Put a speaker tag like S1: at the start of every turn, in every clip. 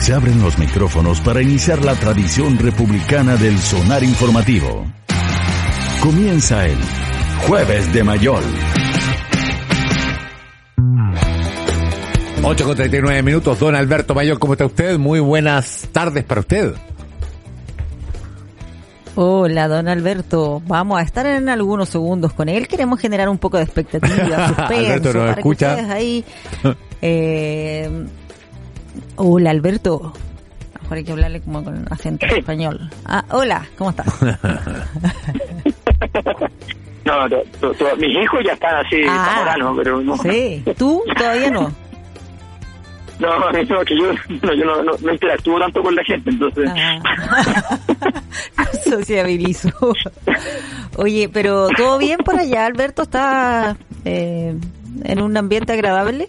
S1: se abren los micrófonos para iniciar la tradición republicana del sonar informativo. Comienza el Jueves de Mayol.
S2: 8 con 39 minutos, don Alberto Mayor, ¿cómo está usted? Muy buenas tardes para usted.
S3: Hola, don Alberto. Vamos a estar en algunos segundos con él. Queremos generar un poco de expectativa, suspenso,
S2: Alberto nos
S3: para
S2: escucha.
S3: que ustedes ahí eh, Hola, Alberto. Mejor hay que hablarle como con acento español. Ah, hola, ¿cómo estás?
S4: no, to, to, to, mis hijos ya están así,
S3: Ah,
S4: zamoranos, pero no.
S3: Sí, ¿tú todavía no?
S4: No, no, que yo, no, yo no, no, no interactúo tanto con la gente, entonces.
S3: Ah. Sociabilizo. Oye, pero ¿todo bien por allá, Alberto? ¿Está eh, en un ambiente agradable?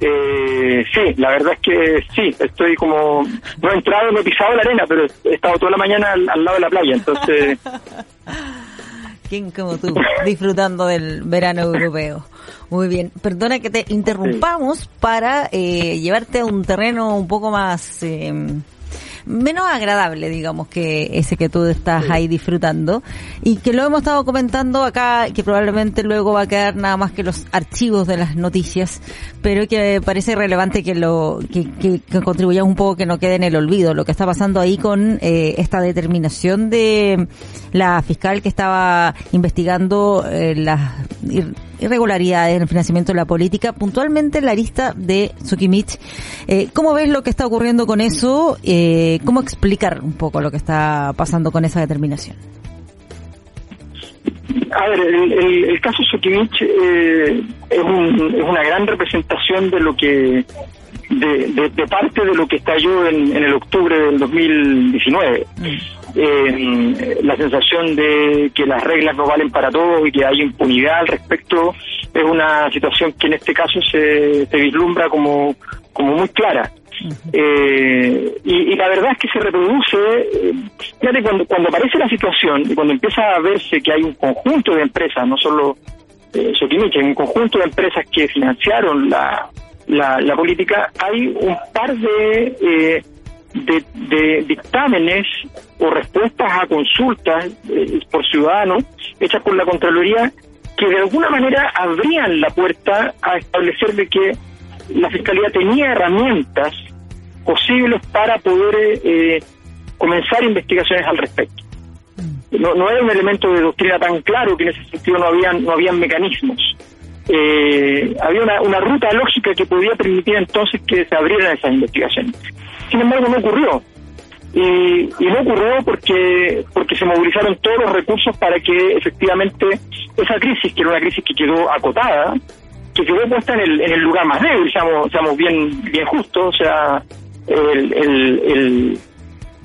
S4: Eh, sí, la verdad es que sí, estoy como, no he entrado, no he pisado la arena, pero he estado toda la mañana al, lado de la playa, entonces,
S3: ¿Quién como tú? Disfrutando del verano europeo. Muy bien. Perdona que te interrumpamos para eh, llevarte a un terreno un poco más... eh, menos agradable, digamos, que ese que tú estás ahí disfrutando. Y que lo hemos estado comentando acá, que probablemente luego va a quedar nada más que los archivos de las noticias, pero que parece relevante que lo que, que, que contribuya un poco que no quede en el olvido lo que está pasando ahí con eh, esta determinación de la fiscal que estaba investigando eh, las irregularidades en el financiamiento de la política, puntualmente en la lista de Sukimich. Eh, ¿Cómo ves lo que está ocurriendo con eso? Eh, ¿Cómo explicar un poco lo que está pasando con esa determinación?
S4: a ver, el, el, el caso Sokimich eh, es, un, es una gran representación de lo que, de, de, de parte de lo que estalló en, en el octubre del 2019. Eh, la sensación de que las reglas no valen para todos y que hay impunidad al respecto es una situación que en este caso se, se vislumbra como, como muy clara. Eh, y, y la verdad es que se reproduce, eh, fíjate, cuando, cuando aparece la situación y cuando empieza a verse que hay un conjunto de empresas, no solo eh, Sokimich, hay un conjunto de empresas que financiaron la, la, la política, hay un par de, eh, de, de dictámenes o respuestas a consultas eh, por ciudadanos hechas por la Contraloría que de alguna manera abrían la puerta a establecer de que la Fiscalía tenía herramientas posibles para poder eh, comenzar investigaciones al respecto. No, no era un elemento de doctrina tan claro que en ese sentido no habían, no habían mecanismos. Eh, había una, una ruta lógica que podía permitir entonces que se abrieran esas investigaciones. Sin embargo, no ocurrió. Y, no ocurrió porque porque se movilizaron todos los recursos para que efectivamente esa crisis, que era una crisis que quedó acotada, que quedó puesta en el, en el lugar más débil, seamos, seamos bien, bien justos, o sea, el, el, el,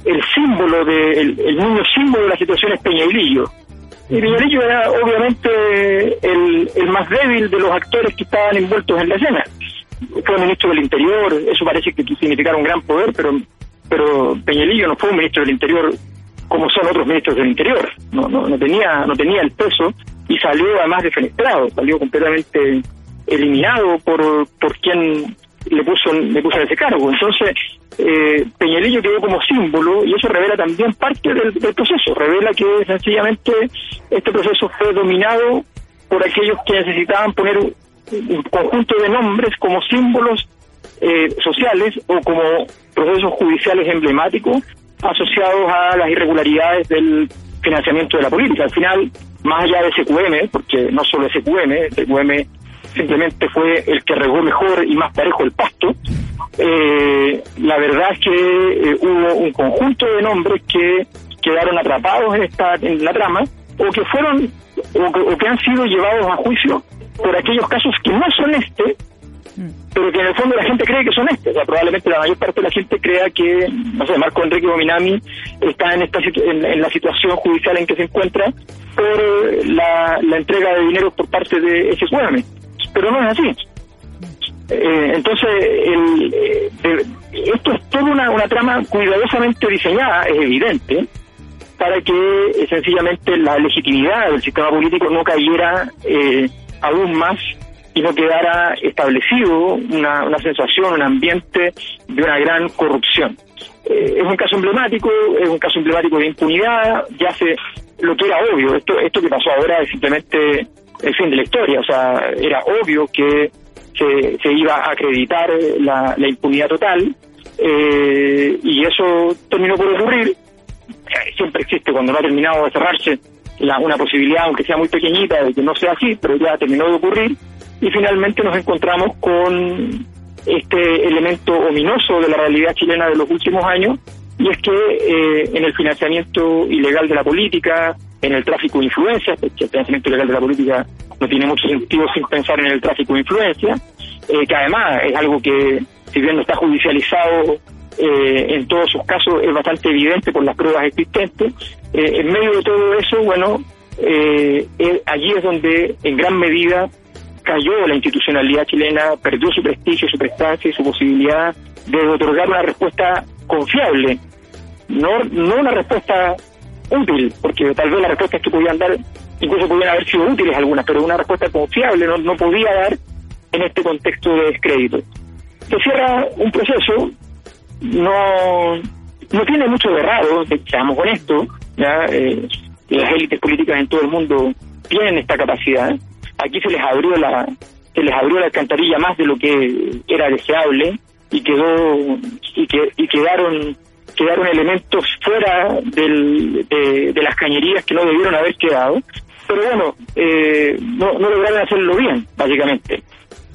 S4: el símbolo de, el, el niño símbolo de la situación es. Y Peñailillo era obviamente el, el más débil de los actores que estaban envueltos en la escena. Fue ministro del Interior, eso parece que significara un gran poder, pero pero Peñalillo no fue un ministro del Interior como son otros ministros del Interior. No, no, no tenía no tenía el peso y salió además defenestrado, salió completamente eliminado por por quien le puso le puso ese cargo. Entonces eh, Peñalillo quedó como símbolo y eso revela también parte del, del proceso, revela que sencillamente este proceso fue dominado por aquellos que necesitaban poner un, un conjunto de nombres como símbolos eh, sociales o como procesos judiciales emblemáticos asociados a las irregularidades del financiamiento de la política. Al final, más allá de SQM, porque no solo SQM, SQM simplemente fue el que regó mejor y más parejo el pasto, eh, la verdad es que eh, hubo un conjunto de nombres que quedaron atrapados en, esta, en la trama o que fueron o que, o que han sido llevados a juicio por aquellos casos que no son este, pero que en el fondo la gente cree que son estos. O sea, probablemente la mayor parte de la gente crea que, no sé, Marco Enrique Bominami está en, esta, en, la situación judicial en que se encuentra por la, entrega de dinero por parte de ese SQM. Pero no es así. Eh, entonces, el, eh, esto es toda una, una trama cuidadosamente diseñada, es evidente, para que eh, sencillamente la legitimidad del sistema político no cayera aún más y no quedara establecido una, una sensación, un ambiente de una gran corrupción. es un caso emblemático, es un caso emblemático de impunidad, ya se lo que era obvio, esto, esto que pasó ahora es simplemente el fin de la historia, o sea, era obvio que se, iba a acreditar la, impunidad total eh, y eso terminó por ocurrir. Siempre existe cuando no ha terminado de cerrarse la, una posibilidad, aunque sea muy pequeñita, de que no sea así, pero ya terminó de ocurrir y finalmente nos encontramos con este elemento ominoso de la realidad chilena de los últimos años y es que eh, en el financiamiento ilegal de la política, en el tráfico de influencias, porque el financiamiento ilegal de la política no tiene mucho sentido sin pensar en el tráfico de influencia, eh, que además es algo que, si bien no está judicializado eh, en todos sus casos, es bastante evidente por las pruebas existentes. Eh, en medio de todo eso, bueno, allí es donde en gran medida cayó la institucionalidad chilena, perdió su prestigio, su prestancia y su posibilidad de otorgar una respuesta confiable, no, no una respuesta útil, porque tal vez las respuestas que podían dar incluso podían haber sido útiles algunas, pero una respuesta confiable no, no podía dar en este contexto de descrédito. Se cierra un proceso, no, no tiene mucho de raro, seamos honestos, ¿ya? Eh, las élites políticas en todo el mundo tienen esta capacidad. Aquí se les abrió la se les abrió la alcantarilla más de lo que era deseable y quedó y, que, y quedaron quedaron elementos fuera del, de, las cañerías que no debieron haber quedado pero bueno, eh, no, no lograron hacerlo bien, básicamente.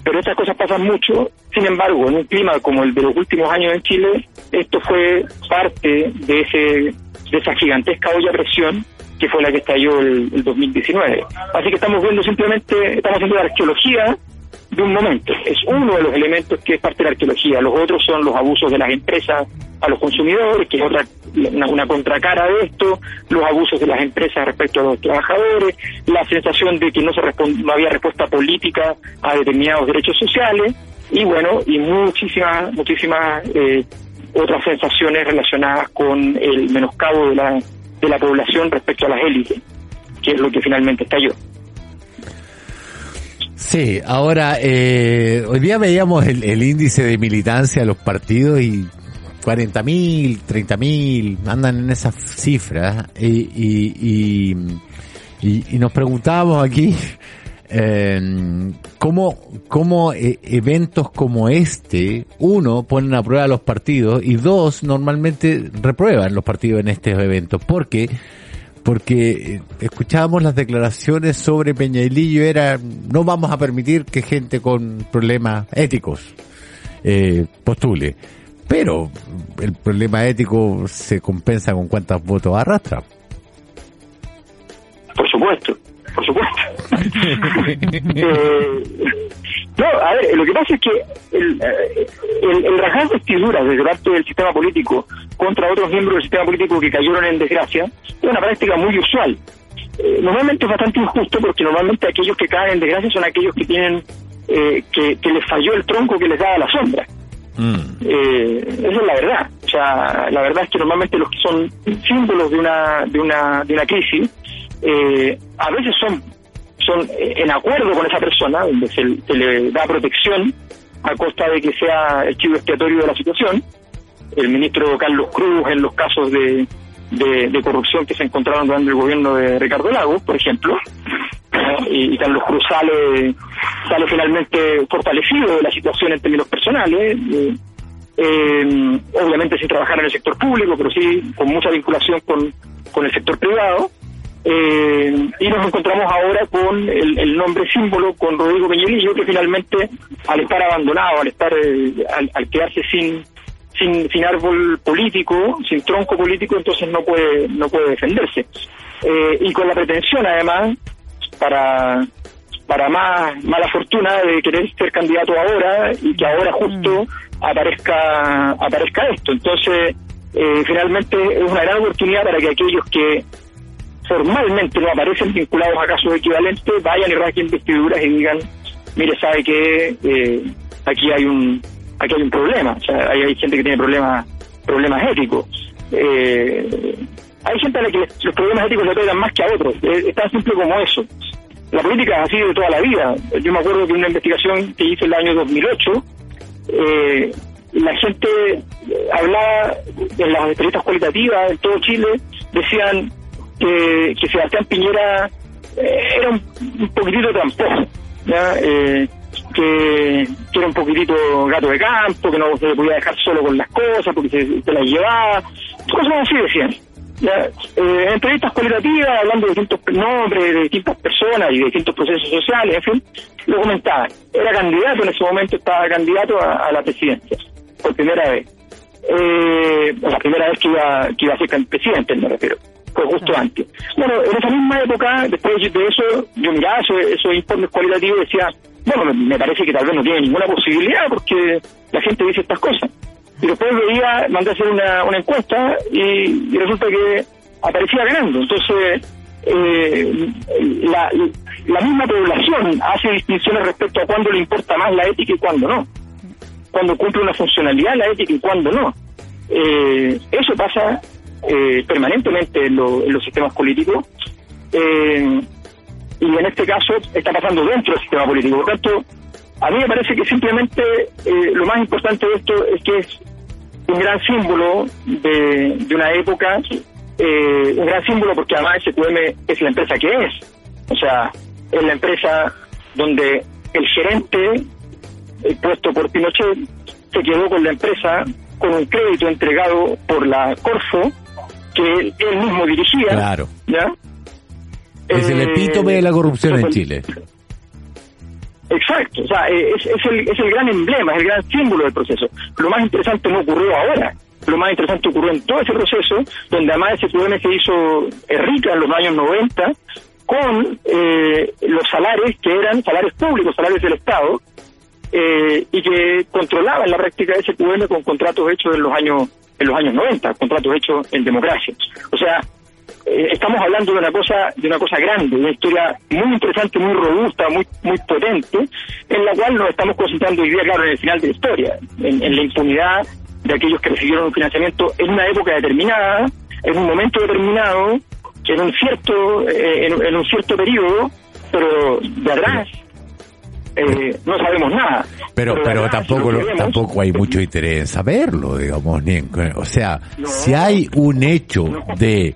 S4: Pero estas cosas pasan mucho, sin embargo, en un clima como el de los últimos años en Chile, esto fue parte de ese de esa gigantesca olla a presión que fue la que estalló el, el 2019. Así que estamos viendo simplemente, estamos haciendo la arqueología de un momento. Es uno de los elementos que es parte de la arqueología. Los otros son los abusos de las empresas a los consumidores, que es otra una, contracara de esto, los abusos de las empresas respecto a los trabajadores, la sensación de que no se no había respuesta política a determinados derechos sociales y bueno, y muchísimas muchísimas eh, otras sensaciones relacionadas con el menoscabo de la de la población respecto a las élites, que es lo que finalmente estalló.
S2: Sí, ahora, eh, hoy día veíamos el, índice de militancia de los partidos y 40.000, 30.000, andan en esas cifras y, y, y, nos preguntábamos aquí eh, cómo, cómo eh, eventos como este, uno, ponen a prueba los partidos y dos, normalmente reprueban los partidos en estos eventos. porque porque eh, escuchábamos las declaraciones sobre Peña y Lillo, era no vamos a permitir que gente con problemas éticos eh, postule. Pero el problema ético se compensa con cuántos votos arrastra.
S4: Por supuesto, por supuesto. eh, no, a ver, lo que pasa es que el, eh, el, el rajar vestiduras desde parte del sistema político contra otros miembros del sistema político que cayeron en desgracia es una práctica muy usual. Eh, normalmente es bastante injusto porque normalmente aquellos que caen en desgracia son aquellos que tienen eh, que, que, les falló el tronco que les daba la sombra. Mm. Eh, esa es la verdad. O sea, la verdad es que normalmente los que son símbolos de una de una de una crisis eh, a veces son son en acuerdo con esa persona, donde se, le da protección a costa de que sea el chivo expiatorio de la situación. El ministro Carlos Cruz en los casos de, de, corrupción que se encontraron durante el gobierno de Ricardo Lagos, por ejemplo, y, Carlos Cruz sale, sale finalmente fortalecido de la situación en términos personales, eh, eh, obviamente sin trabajar en el sector público, pero sí con mucha vinculación con, con el sector privado. Eh, y nos encontramos ahora con el, nombre símbolo, con Rodrigo Peñolillo, que finalmente, al estar abandonado, al estar eh, al, quedarse sin, sin sin árbol político, sin tronco político, entonces no puede no puede defenderse. Eh, y con la pretensión, además, para para más mala fortuna de querer ser candidato ahora y que ahora justo aparezca aparezca esto. Entonces, eh, finalmente es una gran oportunidad para que aquellos que formalmente no aparecen vinculados a casos equivalentes vayan y rasguen vestiduras y digan, mire, sabe que eh, aquí hay un aquí hay un problema, o sea, hay, hay gente que tiene problemas problemas éticos. Eh, hay gente a la que los problemas éticos le pegan más que a otros, es, tan simple como eso. La política ha sido de toda la vida. Yo me acuerdo que una investigación que hice en el año 2008, eh, la gente hablaba en las entrevistas cualitativas en todo Chile, decían que, Sebastián Piñera eh, era un, un poquitito tramposo. Eh, que, que, era un poquitito gato de campo, que no se podía dejar solo con las cosas porque se, se las llevaba, cosas así decían. ¿Ya? Eh, entrevistas cualitativas, hablando de distintos nombres, de distintas personas y de distintos procesos sociales, en fin, lo comentaban. Era candidato en ese momento, estaba candidato a, a la presidencia, por primera vez. Eh, la primera vez que iba, que iba a ser presidente, me refiero fue justo antes. Bueno, en esa misma época, después de eso, yo miraba esos, esos informes cualitativos y decía, bueno, me, me, parece que tal vez no tiene ninguna posibilidad porque la gente dice estas cosas. Y después veía, mandé a hacer una, una encuesta y, resulta que aparecía ganando. Entonces, eh, la, la misma población hace distinciones respecto a cuándo le importa más la ética y cuándo no. Cuando cumple una funcionalidad la ética y cuándo no. Eh, eso pasa eh, permanentemente en, lo, en, los sistemas políticos. Eh, y en este caso está pasando dentro del sistema político. Por tanto, a mí me parece que simplemente eh, lo más importante de esto es que es un gran símbolo de, de una época, eh, un gran símbolo porque además SQM es la empresa que es. O sea, es la empresa donde el gerente eh, puesto por Pinochet se quedó con la empresa con un crédito entregado por la Corfo que él, él mismo dirigía.
S2: Claro.
S4: ¿ya?
S2: Es el epítome de la corrupción en Chile.
S4: Exacto, o sea, es, es, el, es el gran emblema, es el gran símbolo del proceso. Lo más interesante no ocurrió ahora, lo más interesante ocurrió en todo ese proceso, donde además ese problema se hizo rica en los años 90 con eh, los salarios que eran salarios públicos, salarios del Estado, eh, y que controlaban la práctica de SQM con contratos hechos en los años en los años 90, contratos hechos en democracia. O sea, eh, estamos hablando de una cosa de una cosa grande, una historia muy interesante, muy robusta, muy muy potente, en la cual nos estamos concentrando hoy día, claro, en el final de la historia, en, en la impunidad de aquellos que recibieron un financiamiento en una época determinada, en un momento determinado, en un cierto eh, en, en, un cierto periodo, pero de atrás eh, no sabemos nada.
S2: Pero, pero, pero tampoco, lo, tampoco hay mucho interés en saberlo, digamos, ni en, o sea, no, si hay un hecho no. de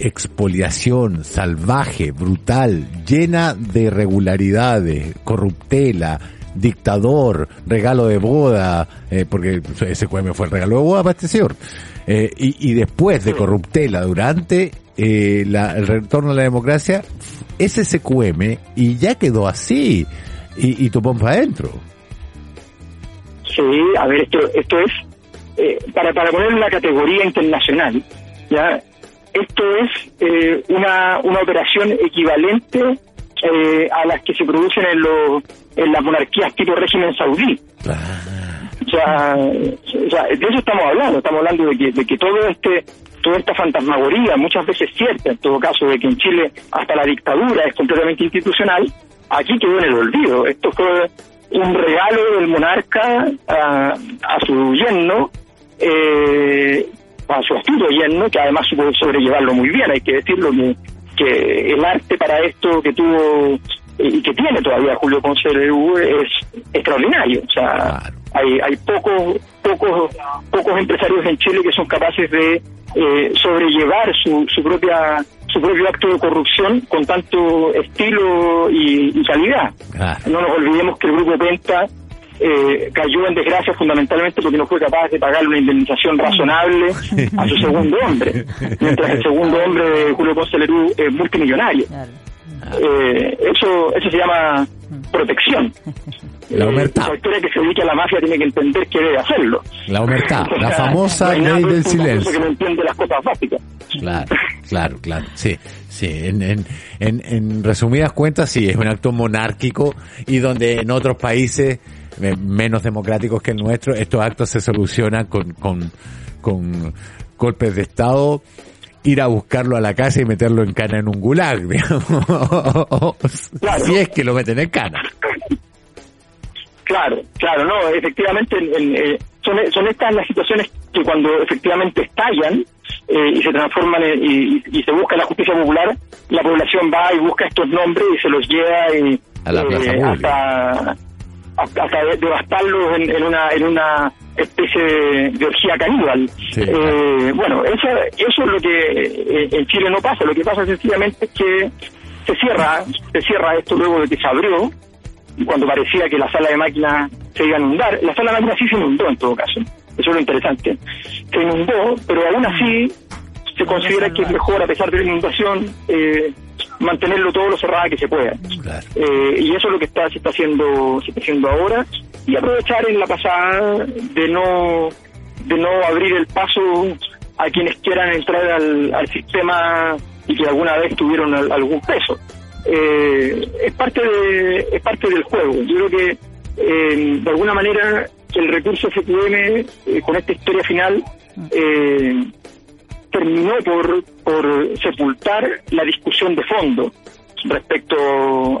S2: expoliación salvaje, brutal, llena de irregularidades, corruptela, dictador, regalo de boda, eh, porque ese QM fue el regalo de boda para este señor, eh, y, y, después de corruptela durante eh, la, el retorno a la democracia, es ese QM y ya quedó así, y, topón para adentro.
S4: Sí, a ver, esto, esto es, para, para poner una categoría internacional, ya esto es eh, una, una operación equivalente eh, a las que se producen en, lo, en las monarquías tipo régimen saudí. O, sea, o sea, de eso estamos hablando, estamos hablando de que, de que todo este toda esta fantasmagoría, muchas veces cierta en todo caso, de que en Chile hasta la dictadura es completamente institucional, aquí quedó en el olvido. Esto fue un regalo del monarca a, a su yerno, eh, a su astuto yerno, que además supo sobrellevarlo muy bien, hay que decirlo, que, que el arte para esto que tuvo y que tiene todavía Julio Ponce de es extraordinario. O sea, claro. hay, hay pocos, pocos, pocos empresarios en Chile que son capaces de eh, sobrellevar su, su propia su propio acto de corrupción con tanto estilo y, y calidad. Claro. No nos olvidemos que el Grupo Penta eh, cayó en desgracia fundamentalmente porque no fue capaz de pagarle una indemnización razonable a su segundo hombre, mientras el segundo hombre de Julio Ponce Lerú es multimillonario. Eh, eso eso se llama protección
S2: La omertá.
S4: la historia que se dedique a la mafia tiene que entender que debe hacerlo.
S2: La omertá,
S4: O
S2: la
S4: sea,
S2: famosa
S4: no hay nada
S2: ley del silencio.
S4: que no entiende las cosas básicas.
S2: Claro, claro, claro. Sí, sí. En, en, en, en resumidas cuentas, sí, es un acto monárquico y donde en otros países eh, menos democráticos que el nuestro, estos actos se solucionan con, con, con golpes de Estado, ir a buscarlo a la casa y meterlo en cana en un gulag, digamos. Si es que lo meten en cana.
S4: Claro, claro, no, efectivamente en- en, eh, son, son estas las situaciones que cuando efectivamente estallan eh, y se transforman en- y, se busca la justicia popular, la población va y busca estos nombres y se los lleva y,
S2: A la plaza pública.
S4: hasta, hasta, hasta de- devastarlos en, en una en una especie de, de orgía caníbal.
S2: Sí.
S4: Eh, bueno, eso, eso es lo que eh, en Chile no pasa, lo que pasa sencillamente es que se cierra, se cierra esto luego de que se abrió, cuando parecía que la sala de máquinas se iba a inundar. La sala de máquinas sí se inundó en todo caso. Eso es lo interesante. Se inundó, pero aún así se considera que es mejor, a pesar de la inundación, eh, mantenerlo todo lo cerrada que se pueda.
S2: Claro.
S4: Eh, y eso es lo que está, se está haciendo, se está haciendo ahora. Y aprovechar en la pasada de no, de no abrir el paso a quienes quieran entrar al, al sistema y que alguna vez tuvieron al- algún peso. Eh, es parte de, es parte del juego. Yo creo que eh, de alguna manera el recurso FQM eh, con esta historia final eh, terminó por, por sepultar la discusión de fondo respecto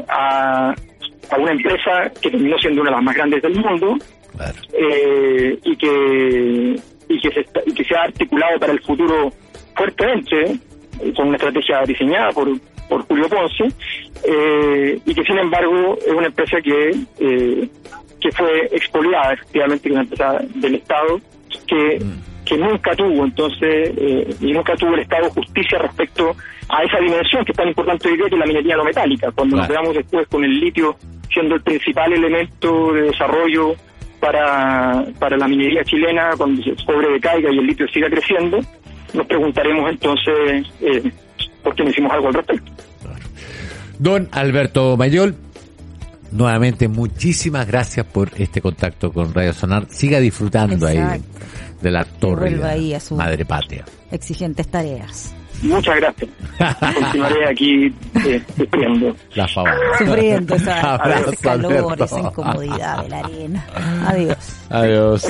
S4: a, a una empresa que terminó siendo una de las más grandes del mundo
S2: Claro.
S4: eh, y que y que, se, está- y que se ha articulado para el futuro fuertemente eh, con una estrategia diseñada por, por Julio Ponce eh, y que sin embargo es una empresa que eh, que fue expoliada efectivamente una empresa del Estado que que nunca tuvo entonces eh, y nunca tuvo el Estado justicia respecto a esa dimensión que es tan importante hoy día que es la minería no metálica cuando nos veamos después con el litio siendo el principal elemento de desarrollo para, para la minería chilena cuando el cobre decaiga y el litio siga creciendo, nos preguntaremos entonces eh, por qué no hicimos algo al respecto.
S2: Don Alberto Mayol, nuevamente muchísimas gracias por este contacto con Radio Sonar. Siga disfrutando ahí. De la torre,
S3: vuelva
S2: de
S3: ahí a su-
S2: madre patria.
S3: Exigentes tareas.
S4: Muchas gracias. Continuaré aquí eh, sufriendo.
S2: La favor.
S3: Sufriendo esa,
S2: Abrazo,
S3: ese calor,
S2: Alberto.
S3: esa incomodidad de la arena. Adiós.
S2: Adiós.